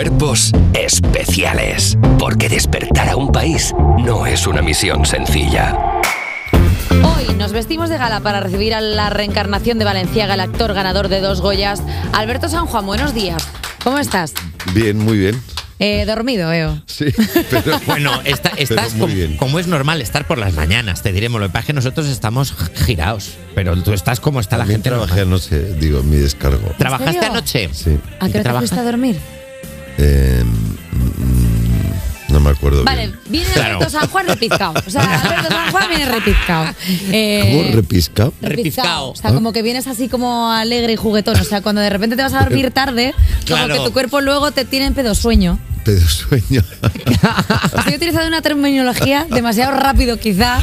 Cuerpos especiales. Porque despertar a un país no es una misión sencilla. Hoy nos vestimos de gala para recibir a la reencarnación de Valenciaga, el actor ganador de dos Goyas. Alberto San Juan, buenos días. ¿Cómo estás? Bien, muy bien. Eh, dormido, veo. Sí, pero Bueno, esta- estás muy como, bien. como es normal estar por las mañanas, te diremos. Lo que pasa es que nosotros estamos girados, pero tú estás como está la también gente. trabajé normal. anoche, digo, en mi descargo. ¿Trabajaste anoche? Sí. ¿A ¿Y qué hora te fuiste a dormir? Eh, mm, no me acuerdo Vale, bien. viene Claro. Alberto San Juan repizcado. O sea, Alberto San Juan viene repizcado. Eh, ¿Cómo repisca? Repizcao. O sea, como que vienes así como alegre y juguetón. O sea, cuando de repente te vas a dormir tarde, como que tu cuerpo luego te tiene en pedosueño. Pedo sueño. Estoy utilizando una terminología demasiado rápido quizá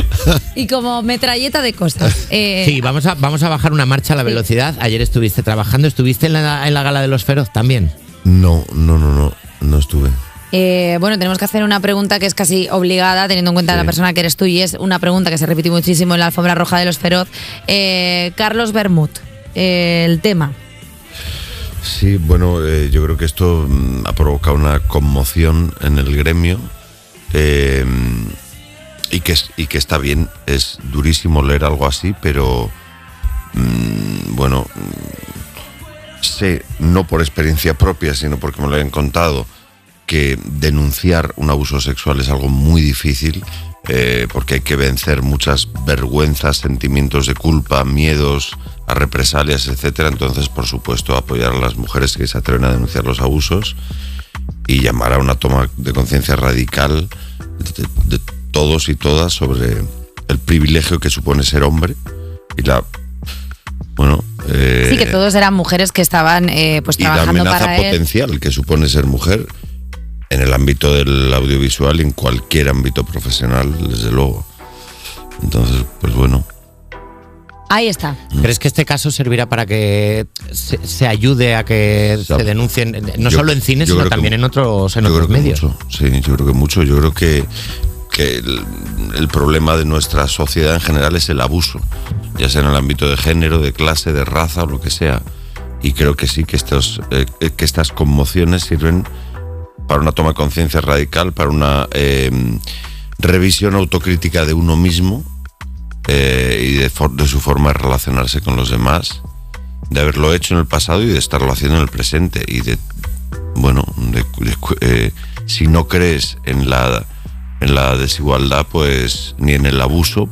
y como metralleta de cosas. Eh, Sí, vamos a, vamos a bajar una marcha a la velocidad. Ayer estuviste trabajando, estuviste en la, en la gala de los feroz también. No, no, no, no, no estuve. Eh, bueno, tenemos que hacer una pregunta que es casi obligada, teniendo en cuenta Sí. la persona que eres tú, y es una pregunta que se repite muchísimo en la alfombra roja de los feroz. Eh, Carlos Bermud, eh, el tema. Sí, bueno, yo creo que esto mm, ha provocado una conmoción en el gremio y, que, y que está bien. Es durísimo leer algo así, pero mm, bueno, mm, sé, no por experiencia propia, sino porque me lo han contado, que denunciar un abuso sexual es algo muy difícil eh, porque hay que vencer muchas vergüenzas, sentimientos de culpa, miedos a represalias, etcétera. Entonces, por supuesto, apoyar a las mujeres que se atreven a denunciar los abusos y llamar a una toma de conciencia radical de, de todos y todas sobre el privilegio que supone ser hombre y la bueno eh, Sí, que todos eran mujeres que estaban eh, pues y la trabajando amenaza para él. potencial que supone ser mujer en el ámbito del audiovisual y en cualquier ámbito profesional, desde luego. Entonces, pues bueno, Ahí está. ¿Crees que este caso servirá para que se, se ayude a que se denuncien, eh, no Yo- solo en cine, sino que también en otros, en yo otros creo que medios? mucho. Sí, yo creo que mucho. Yo creo que, que el, problema de nuestra sociedad en general es el abuso, ya sea en el ámbito de género, de clase, de raza o lo que sea. Y creo que sí que, estos, eh, que estas conmociones sirven para una toma de conciencia radical, para una eh, revisión autocrítica de uno mismo eh, y de, su forma de relacionarse con los demás, de haberlo hecho en el pasado y de estarlo haciendo en el presente. Y bueno, eh, si no crees en la, en la desigualdad, pues ni en el abuso,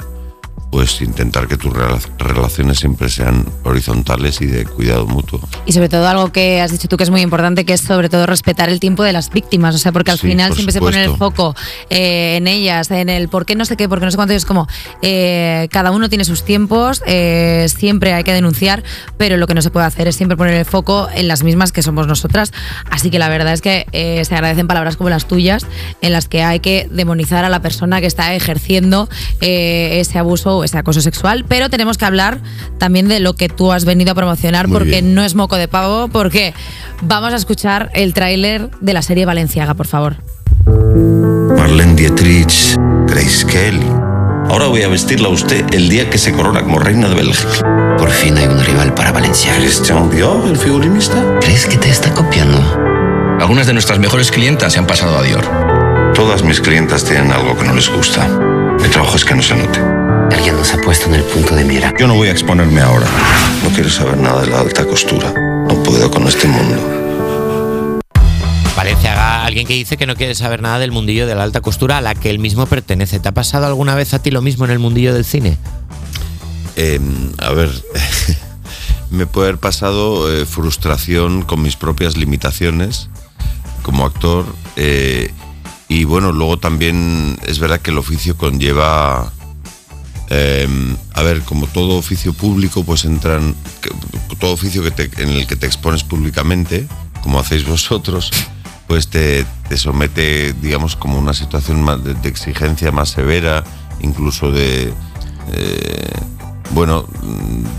pues intentar que tus rela- relaciones siempre sean horizontales y de cuidado mutuo. Y sobre todo algo que has dicho tú que es muy importante, que es sobre todo respetar el tiempo de las víctimas. O sea, porque al Sí, final por siempre se pone el supuesto. foco eh, en ellas, en el por qué no sé qué, por qué no sé cuánto. y es como, eh, cada uno tiene sus tiempos, eh, siempre hay que denunciar, pero lo que no se puede hacer es siempre poner el foco en las mismas que somos nosotras. Así que la verdad es que eh, se agradecen palabras como las tuyas, en las que hay que demonizar a la persona que está ejerciendo eh, ese abuso ese acoso sexual. Pero tenemos que hablar también de lo que tú has venido a promocionar, Muy porque bien. no es moco de pavo, porque vamos a escuchar el tráiler de la serie Valenciaga, por favor. Marlene Dietrich, Grace Kelly. Ahora voy a vestirla a usted el día que se corona como reina de Bélgica. Por fin hay un rival para Valenciaga. Christian Dior, el figurinista. ¿Crees que te está copiando? Algunas de nuestras mejores clientas se han pasado a Dior. Todas mis clientas tienen algo que no les gusta. Mi trabajo es que no se note. Alguien nos ha puesto en el punto de mira. Yo no voy a exponerme ahora. No quiero saber nada de la alta costura. No puedo con este mundo. Valenciaga, alguien que dice que no quiere saber nada del mundillo de la alta costura a la que él mismo pertenece. ¿Te ha pasado alguna vez a ti lo mismo en el mundillo del cine? Eh, a ver, me puede haber pasado eh, frustración con mis propias limitaciones como actor. eh, y bueno, luego también es verdad que el oficio conlleva. Eh, a ver, como todo oficio público, pues entran. que- todo oficio que te- en el que te expones públicamente, como hacéis vosotros, pues te, te somete, digamos, como una situación más de, de exigencia más severa, incluso de. eh, bueno,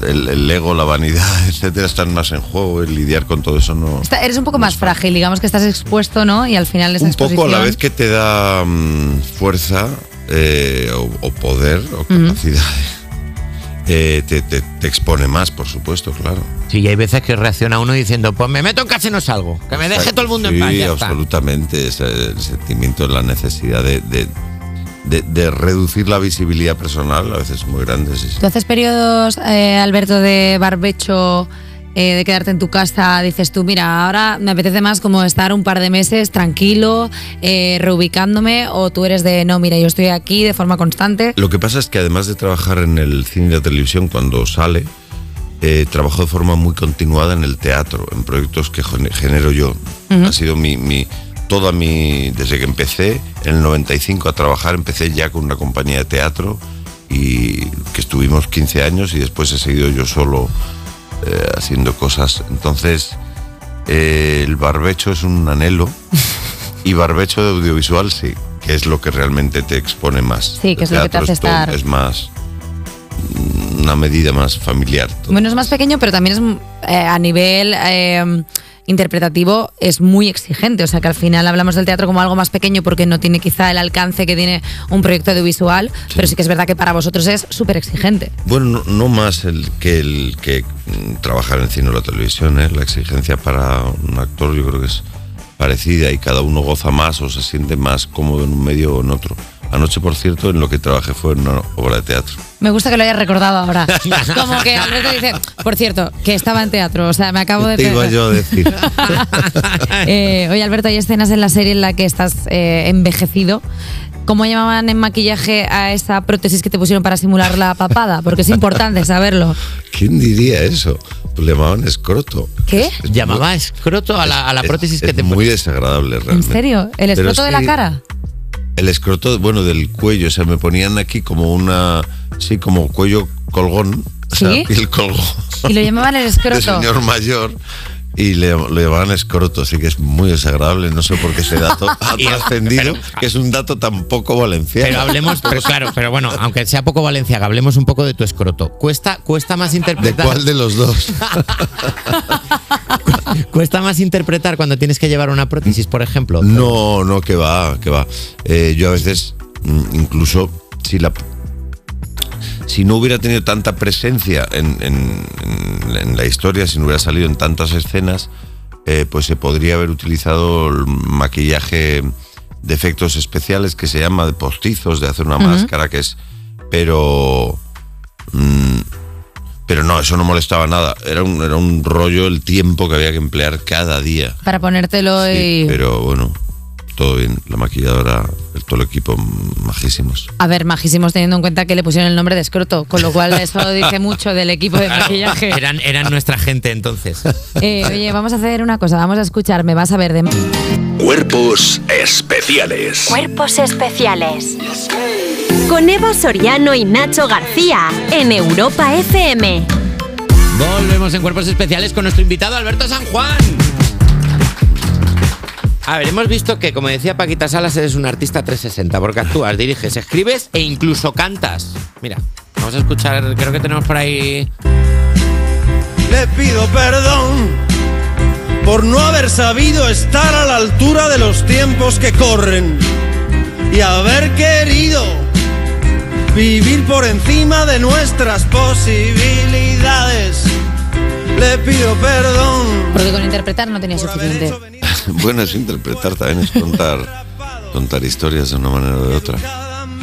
el, el ego, la vanidad, etcétera, están más en juego. El lidiar con todo eso no. Está- eres un poco más frágil, digamos que estás expuesto, ¿no? Y al final esa Un poco a la vez que te da mm, fuerza eh, o, o poder o capacidad eh, te, te- te expone más, por supuesto, claro. Sí, y hay veces que reacciona uno diciendo, pues me meto en casa y no salgo. Que me deje todo el mundo sí, en paz. está. absolutamente. Ese- el sentimiento, la necesidad de, de- de- de reducir la visibilidad personal a veces es muy grande. sí, sí. ¿Tú haces periodos, eh, Alberto, de barbecho, eh, de quedarte en tu casa? Dices tú, mira, ahora me apetece más como estar un par de meses tranquilo, eh, reubicándome, o tú eres de, no, mira, yo estoy aquí de forma constante. Lo que pasa es que además de trabajar en el cine y la televisión cuando sale, eh, trabajo de forma muy continuada en el teatro, en proyectos que gen- genero yo. Ha sido mi, mi- toda mi, desde que empecé en el 95 a trabajar, empecé ya con una compañía de teatro y que estuvimos 15 años y después he seguido yo solo eh, haciendo cosas. Entonces, eh, el barbecho es un anhelo y barbecho de audiovisual sí, que es lo que realmente te expone más. Sí, que es lo que te hace estar- Es más una medida más familiar. todo. Bueno, es más pequeño, pero también es eh, a nivel eh, interpretativo es muy exigente. O sea que al final hablamos del teatro como algo más pequeño porque no tiene quizá el alcance que tiene un proyecto audiovisual, pero sí que es verdad que para vosotros es súper exigente. Bueno, no, no más el que el que mm, trabajar en cine o la televisión, ¿eh? la exigencia para un actor yo creo que es parecida y cada uno goza más o se siente más cómodo en un medio o en otro. Anoche, por cierto, en lo que trabajé fue en una obra de teatro. Me gusta que lo hayas recordado ahora. Como que Alberto dice, por cierto, que estaba en teatro. O sea, me acabo de... Te iba yo a decir. Eh, oye, Alberto, hay escenas en la serie en la que estás eh, envejecido. ¿Cómo llamaban en maquillaje a esa prótesis que te pusieron para simular la papada? Porque es importante saberlo. ¿Quién diría eso? Pues le llamaban escroto. ¿Qué? Es Llamaba muy- escroto a la, a la es- prótesis es que te muy ponen. desagradable ¿En realmente. serio? ¿El escroto es de la cara? El escroto, bueno, del cuello, o sea, me ponían aquí como una, sí, como cuello colgón, o sea, ¿Sí? piel colgón. Y lo llamaban el de escroto. señor mayor y le, lo llamaban escroto, así que es muy desagradable. No sé por qué ese dato ha trascendido, que es un dato tan poco valenciano. Pero hablemos, pero claro, pero bueno, aunque sea poco valenciaga, hablemos un poco de tu escroto. Cuesta, cuesta más ¿De interpretar. cuál de los dos? Cuesta más interpretar cuando tienes que llevar una prótesis, por ejemplo. No, no, que va, que va. Eh, yo a veces, mm, incluso si la si no hubiera tenido tanta presencia en, en- en- en la historia, si no hubiera salido en tantas escenas, eh, pues se podría haber utilizado el maquillaje de efectos especiales que se llama de postizos, de hacer una máscara, que es. Pero. mm, pero no, eso no molestaba nada. Era un, era un rollo el tiempo que había que emplear cada día. Para ponértelo Sí, y... pero bueno, todo bien. La maquilladora, todo el equipo, majísimos. A ver, majísimos teniendo en cuenta que le pusieron el nombre de escroto, con lo cual eso dice mucho del equipo de maquillaje. Eran, eran nuestra gente entonces. Eh, oye, vamos a hacer una cosa, vamos a escuchar, me vas a ver de... Cuerpos especiales. Cuerpos especiales. Con Eva Soriano y Nacho García en Europa FM. Volvemos en Cuerpos Especiales con nuestro invitado Alberto San Juan. A ver, hemos visto que, como decía Paquita Salas, eres un artista 360, porque actúas, diriges, escribes e incluso cantas. Mira, vamos a escuchar, creo que tenemos por ahí. Le pido perdón por no haber sabido estar a la altura de los tiempos que corren y haber querido vivir por encima de nuestras posibilidades. Le pido perdón. Porque con interpretar no tenía suficiente. bueno, es interpretar también, es contar, contar historias de una manera o de otra.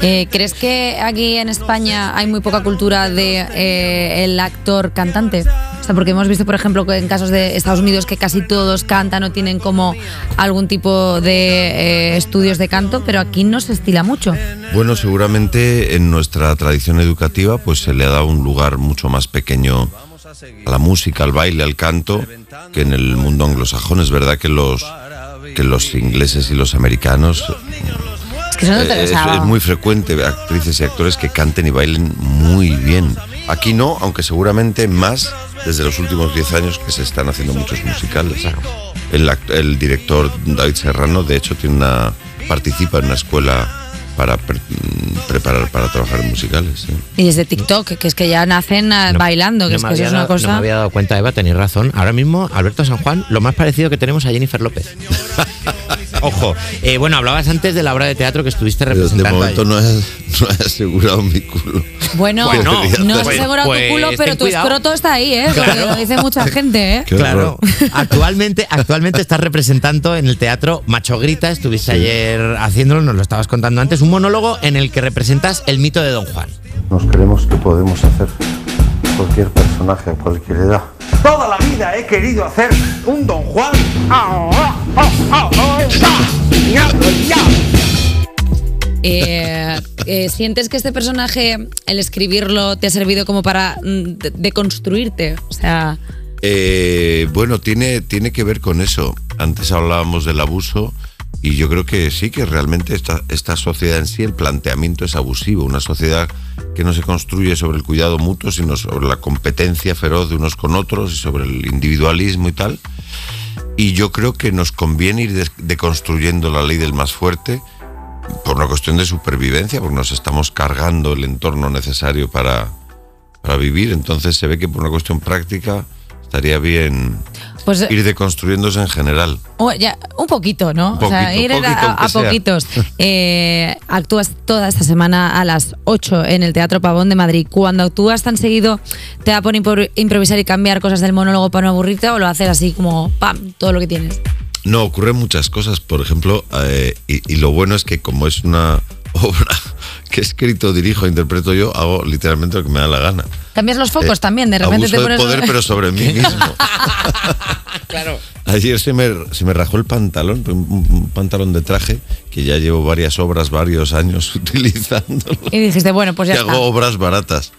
Eh, ¿Crees que aquí en España hay muy poca cultura de eh, el actor cantante? O sea, porque hemos visto, por ejemplo, que en casos de Estados Unidos que casi todos cantan o tienen como algún tipo de eh, estudios de canto, pero aquí no se estila mucho. Bueno, seguramente en nuestra tradición educativa pues se le ha dado un lugar mucho más pequeño a la música, al baile, al canto, que en el mundo anglosajón. Es verdad que los, que los ingleses y los americanos Es que eso no te lo Eh, es, sabía. es muy frecuente ver actrices y actores que canten y bailen muy bien. Aquí no, aunque seguramente más desde los últimos 10 años que se están haciendo muchos musicales. El, el director David Serrano, de hecho, tiene una participa en una escuela para pre- preparar para trabajar en musicales. ¿sí. Y desde TikTok, que es que ya nacen eh, bailando, que No es que eso es una dado- No me cosa. había dado cuenta, Eva, tenéis razón. Ahora mismo, Alberto San Juan, lo más parecido que tenemos a Jennifer López. Ojo, eh, bueno, hablabas antes de la obra de teatro que estuviste Pero de representando. momento ahí. no he asegurado mi culo. Bueno, Bueno, no pues- es asegurado pues tu culo, pero tu cuidado. escroto está ahí, ¿eh? Porque lo dice mucha gente, ¿eh? Qué Claro. horror. Actualmente, actualmente estás representando en el teatro Macho Grita. Estuviste ayer haciéndolo, nos lo estabas contando antes. Un monólogo en el que representas el mito de Don Juan. Nos creemos que podemos hacer cualquier personaje a cualquier edad. Toda la vida he querido hacer un Don Juan. Eh, eh, ¿Sientes que este personaje, el escribirlo, te ha servido como para mm, de- deconstruirte? O sea, Eh, bueno, tiene, tiene que ver con eso. Antes hablábamos del abuso y yo creo que sí que realmente esta, esta sociedad en sí, el planteamiento es abusivo. Una sociedad que no se construye sobre el cuidado mutuo, sino sobre la competencia feroz de unos con otros y sobre el individualismo y tal. Y yo creo que nos conviene ir deconstruyendo la ley del más fuerte por una cuestión de supervivencia, porque nos estamos cargando el entorno necesario para, para vivir. Entonces se ve que por una cuestión práctica estaría bien pues ir deconstruyéndose en general. oh, ya, un poquito, ¿no? Un o sea, ir poquito, a, poquitos. Eh, actúas toda esta semana a las 8 en el Teatro Pavón de Madrid. Cuando actúas tan seguido, ¿te da por impro- improvisar y cambiar cosas del monólogo para no aburrirte o lo haces así como, pam, todo lo que tienes? No, ocurren muchas cosas, por ejemplo, eh, y, y lo bueno es que como es una obra que he escrito, dirijo, interpreto yo, hago literalmente lo que me da la gana. Cambias los focos Eh, también, de repente abuso te pones... de poder, pero sobre mí mismo. Claro. Ayer se me, se me rajó el pantalón, un, pantalón de traje que ya llevo varias obras, varios años utilizándolo. Y dijiste, bueno, pues ya está. hago obras baratas.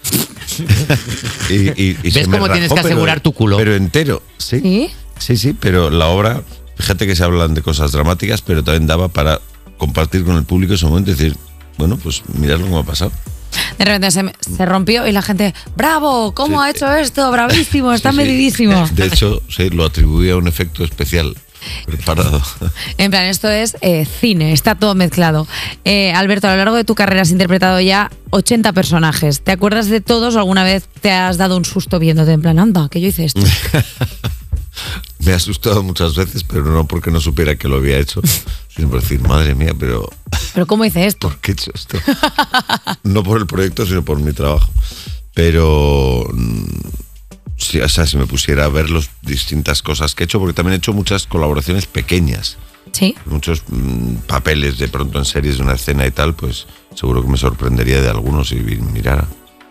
y, y- y ¿Ves se me cómo tienes que pero- asegurar tu culo? Pero entero, sí. ¿Sí? Sí, sí, pero la obra, fíjate que se hablan de cosas dramáticas, pero también daba para compartir con el público ese momento y decir, bueno, pues mirad lo que me ha pasado. De repente se, se rompió y la gente, bravo, ¿cómo ha hecho esto? Bravísimo, está Sí, sí. medidísimo. De hecho, sí, lo atribuía a un efecto especial preparado. En plan, esto es eh, cine, está todo mezclado. Eh, Alberto, a lo largo de tu carrera has interpretado ya 80 personajes. ¿Te acuerdas de todos o alguna vez te has dado un susto viéndote? En plan, anda, que yo hice esto. Me ha asustado muchas veces, pero no porque no supiera que lo había hecho, sino por decir, madre mía, pero Pero ¿cómo hice esto? ¿por qué he hecho esto? No por el proyecto, sino por mi trabajo. Pero, mm, sí, o sea, si me pusiera a ver las distintas cosas que he hecho, porque también he hecho muchas colaboraciones pequeñas, Sí. muchos mm, papeles de pronto en series de una escena y tal, pues seguro que me sorprendería de algunos si mirara.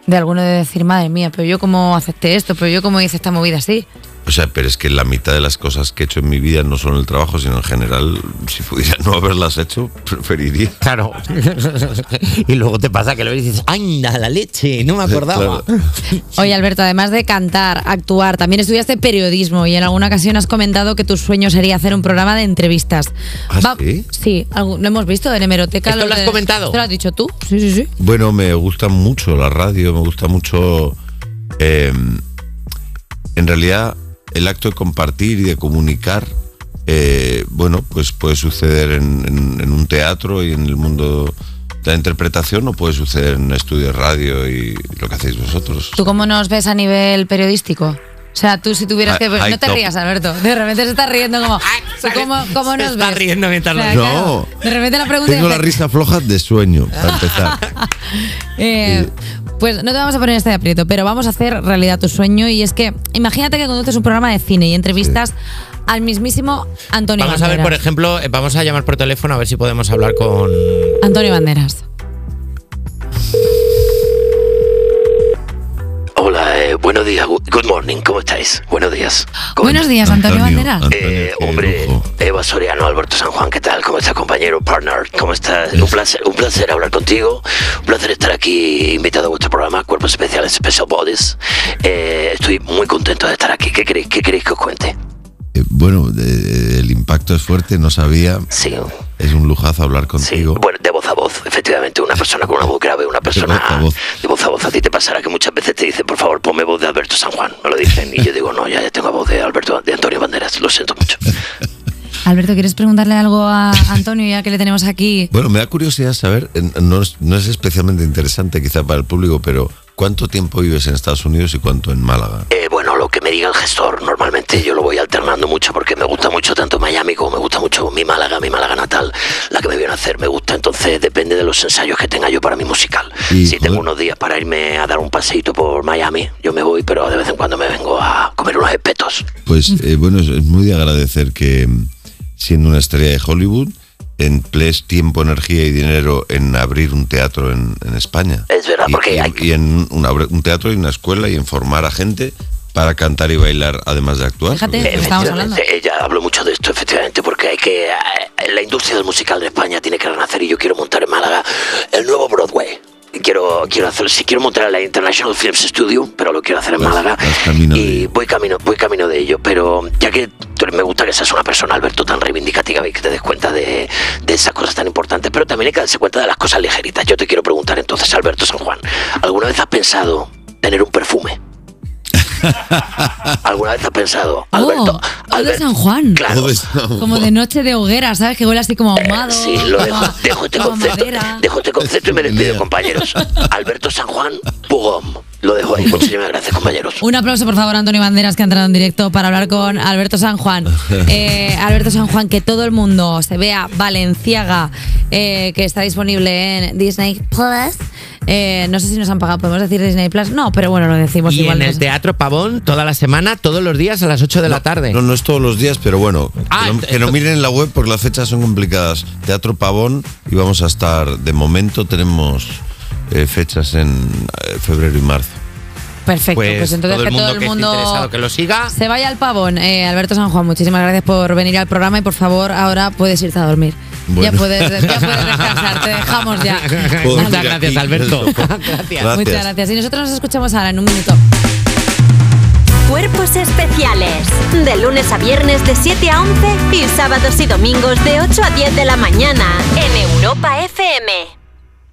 De alguno de decir, madre mía, pero yo cómo acepté esto, pero yo cómo hice esta movida así. O sea, pero es que la mitad de las cosas que he hecho en mi vida, no solo en el trabajo, sino en general, si pudiera no haberlas hecho, preferiría. Claro. y luego te pasa que lo ves y dices, ¡anda, la leche! No me acordaba. Claro. Oye, Alberto, además de cantar, actuar, también estudiaste periodismo y en alguna ocasión has comentado que tu sueño sería hacer un programa de entrevistas. ¿Ah, sí? Sí, algo- lo hemos visto en Hemeroteca. ¿Esto lo has de- comentado? ¿Esto lo has dicho tú? Sí, sí, sí. Bueno, me gusta mucho la radio, me gusta mucho. eh, en realidad, el acto de compartir y de comunicar, eh, bueno, pues puede suceder en, un teatro y en el mundo de la interpretación, o puede suceder en un estudio de radio y lo que hacéis vosotros. ¿Tú cómo nos ves a nivel periodístico? O sea, tú si tuvieras que... Hi- high No te rías, Alberto. De repente se está riendo como... ¿tú ¿Cómo, cómo Se nos está ves? riendo mientras O sea, lo- No. De repente la pregunta Tengo es, la risa floja de sueño, para empezar. eh, pues no te vamos a poner este aprieto, pero vamos a hacer realidad tu sueño y es que imagínate que conduces un programa de cine y entrevistas al mismísimo Antonio Vamos a ver, Banderas. por ejemplo, eh, vamos a llamar por teléfono a ver si podemos hablar con. Antonio Banderas. Buenos días. Good morning, ¿cómo estáis? Buenos días. ¿Cómo Buenos días, Antonio, Banderas. Antonio, Eh, hombre, lujo. Eva Soriano, Alberto San Juan, ¿qué tal? ¿Cómo estás, compañero, partner? ¿Cómo estás? Un placer, un placer hablar contigo. Un placer estar aquí invitado a vuestro programa, Cuerpos Especiales, Special Bodies. Eh, estoy muy contento de estar aquí. ¿Qué queréis, qué queréis que os cuente? Eh, bueno, de- el impacto es fuerte, no sabía. Sí, Es un lujazo hablar sí. contigo. Bueno, de voz a voz, efectivamente. Una persona con una voz grave, una persona voz a voz. de voz a voz. A ti te pasará que muchas veces te dicen, por favor, ponme voz de Alberto San Juan. Me lo dicen. Y yo digo, no, ya, ya tengo voz de Alberto, de Antonio Banderas. Lo siento mucho. Alberto, ¿quieres preguntarle algo a Antonio ya que le tenemos aquí? Bueno, me da curiosidad saber, no es, no es especialmente interesante quizá para el público, pero ¿cuánto tiempo vives en Estados Unidos y cuánto en Málaga? Eh, bueno, lo que me diga el gestor, normalmente yo lo voy alternando mucho porque me gusta mucho tanto Miami como me gusta mucho mi Málaga, mi Málaga natal, la que me viene a hacer, me gusta, entonces depende de los ensayos que tenga yo para mi musical. Y, si tengo unos días para irme a dar un paseíto por Miami, yo me voy, pero de vez en cuando me vengo a comer unos espetos. Pues eh, bueno, es, muy de agradecer que siendo una estrella de Hollywood, emplees tiempo, energía y dinero en abrir un teatro en, en España. Es verdad, Y- porque y, hay y en un, teatro y una escuela y en formar a gente para cantar y bailar además de actuar. Fíjate, estábamos hablando. Efectivamente, Ella habló mucho de esto, efectivamente, porque hay que. eh, La industria del musical de España tiene que renacer y yo quiero montar en Quiero, hacer, si quiero montar la International Films Studio, pero lo quiero hacer en Vas- Málaga. vas de y voy camino, voy camino de ello. Pero ya que me gusta que seas una persona, Alberto, tan reivindicativa y que te des cuenta de, de esas cosas tan importantes, pero también hay que darse cuenta de las cosas ligeritas. Yo te quiero preguntar entonces, Alberto San Juan, ¿alguna vez has pensado tener un perfume? ¿Alguna vez has pensado, Alberto? Oh, o de San Juan. Claro. Como de noche de hoguera, ¿sabes? Que huele así como ahumado. Sí, lo dejo, a- dejo este concepto, dejo este concepto y me despido, compañeros. Alberto San Juan Pugom. Lo dejo ahí. Muchísimas gracias, compañeros. Un aplauso, por favor, a Antonio Banderas, que ha entrado en directo para hablar con Alberto San Juan. Eh, Alberto San Juan, que todo el mundo se vea Valenciaga, eh, que está disponible en Disney Plus. Eh, no sé si nos han pagado, ¿podemos decir Disney Plus? No, pero bueno, lo decimos Y igual. en no el. Teatro Pavón, toda la semana, todos los días a las 8 de la tarde. No, no es todos los días, pero bueno, Ah, que, no, ent- que no miren en la web porque las fechas son complicadas. Teatro Pavón y vamos a estar, de momento tenemos eh, fechas en eh, febrero y marzo. Perfecto, pues, Pues, entonces todo el que todo mundo el que mundo que lo siga. se vaya al pavón. Eh, Alberto San Juan, muchísimas gracias por venir al programa y por favor, ahora puedes irte a dormir. Bueno. Ya, puedes, ya puedes descansar, te dejamos ya. Muchas gracias. Alberto. Gracias. Muchas gracias. Y nosotros nos escuchamos ahora en un minuto. Cuerpos especiales. De lunes a viernes de 7 a 11 y sábados y domingos de 8 a 10 de la mañana en Europa FM.